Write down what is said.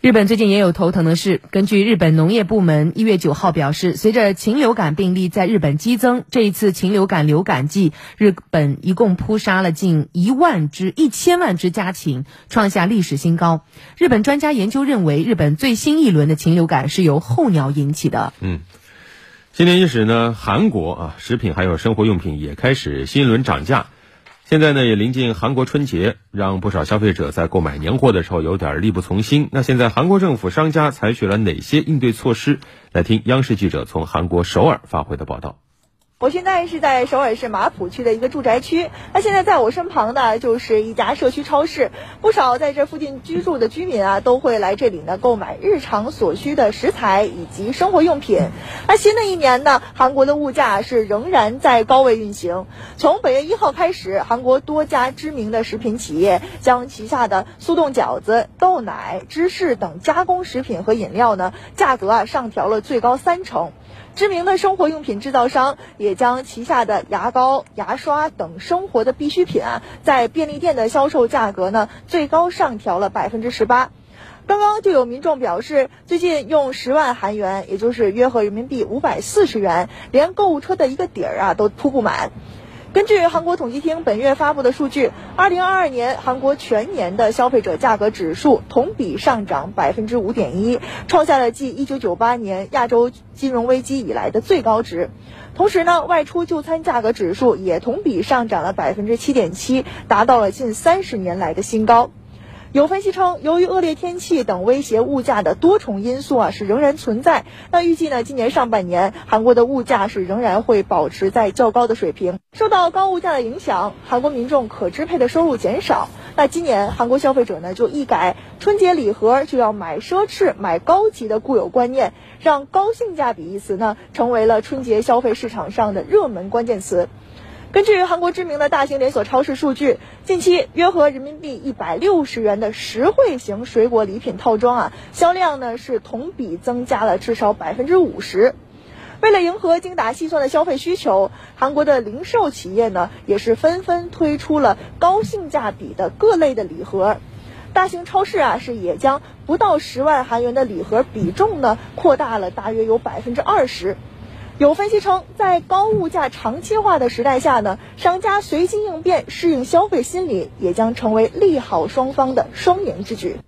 日本最近也有头疼的事。根据日本农业部门一月九号表示，随着禽流感病例在日本激增，这一次禽流感流感季，日本一共扑杀了近一万只、一千万只家禽，创下历史新高。日本专家研究认为，日本最新一轮的禽流感是由候鸟引起的。嗯，今年伊始呢，韩国啊，食品还有生活用品也开始新一轮涨价。现在呢，也临近韩国春节，让不少消费者在购买年货的时候有点力不从心。那现在韩国政府、商家采取了哪些应对措施？来听央视记者从韩国首尔发回的报道。我现在是在首尔市马浦区的一个住宅区，那现在在我身旁的就是一家社区超市，不少在这附近居住的居民啊，都会来这里呢购买日常所需的食材以及生活用品。那新的一年呢，韩国的物价是仍然在高位运行。从本月一号开始，韩国多家知名的食品企业将旗下的速冻饺子、豆奶、芝士等加工食品和饮料呢，价格啊上调了最高三成。知名的生活用品制造商也也将旗下的牙膏、牙刷等生活的必需品啊，在便利店的销售价格呢，最高上调了百分之十八。刚刚就有民众表示，最近用十万韩元，也就是约合人民币五百四十元，连购物车的一个底儿啊都铺不满。根据韩国统计厅本月发布的数据，二零二二年韩国全年的消费者价格指数同比上涨百分之五点一，创下了继一九九八年亚洲金融危机以来的最高值。同时呢，外出就餐价格指数也同比上涨了百分之七点七，达到了近三十年来的新高。有分析称，由于恶劣天气等威胁物价的多重因素啊是仍然存在。那预计呢，今年上半年韩国的物价是仍然会保持在较高的水平。受到高物价的影响，韩国民众可支配的收入减少。那今年韩国消费者呢就一改春节礼盒就要买奢侈、买高级的固有观念，让高性价比一词呢成为了春节消费市场上的热门关键词。根据韩国知名的大型连锁超市数据，近期约合人民币一百六十元的实惠型水果礼品套装啊，销量呢是同比增加了至少百分之五十。为了迎合精打细算的消费需求，韩国的零售企业呢也是纷纷推出了高性价比的各类的礼盒。大型超市啊是也将不到十万韩元的礼盒比重呢扩大了大约有百分之二十。有分析称，在高物价长期化的时代下呢，商家随机应变、适应消费心理，也将成为利好双方的双赢之举。